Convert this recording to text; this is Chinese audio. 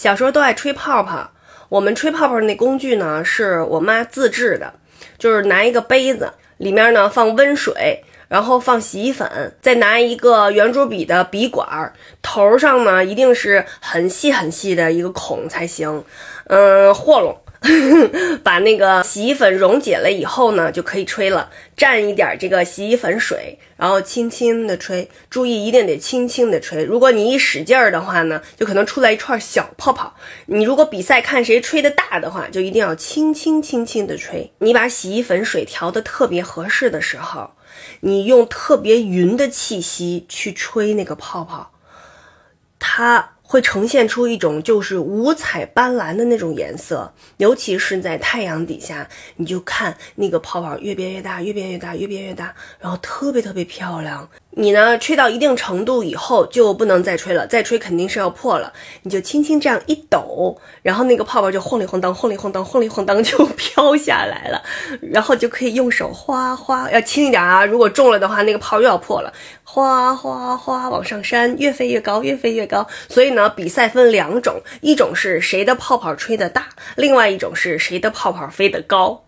小时候都爱吹泡泡，我们吹泡泡那工具呢是我妈自制的，就是拿一个杯子，里面呢放温水。然后放洗衣粉，再拿一个圆珠笔的笔管，头上呢一定是很细很细的一个孔才行。嗯，和拢，把那个洗衣粉溶解了以后呢，就可以吹了。蘸一点这个洗衣粉水，然后轻轻的吹，注意一定得轻轻的吹。如果你一使劲儿的话呢，就可能出来一串小泡泡。你如果比赛看谁吹的大的话，就一定要轻轻轻轻的吹。你把洗衣粉水调的特别合适的时候。你用特别匀的气息去吹那个泡泡，它会呈现出一种就是五彩斑斓的那种颜色，尤其是在太阳底下，你就看那个泡泡越变越大，越变越大，越变越大，然后特别特别漂亮。你呢，吹到一定程度以后就不能再吹了，再吹肯定是要破了。你就轻轻这样一抖，然后那个泡泡就晃里晃荡，晃里晃荡，晃里晃荡就飘下来了，然后就可以用手哗哗，要轻一点啊，如果重了的话，那个泡又要破了，哗哗哗往上扇，越飞越高，越飞越高。所以呢，比赛分两种，一种是谁的泡泡吹得大，另外一种是谁的泡泡飞得高。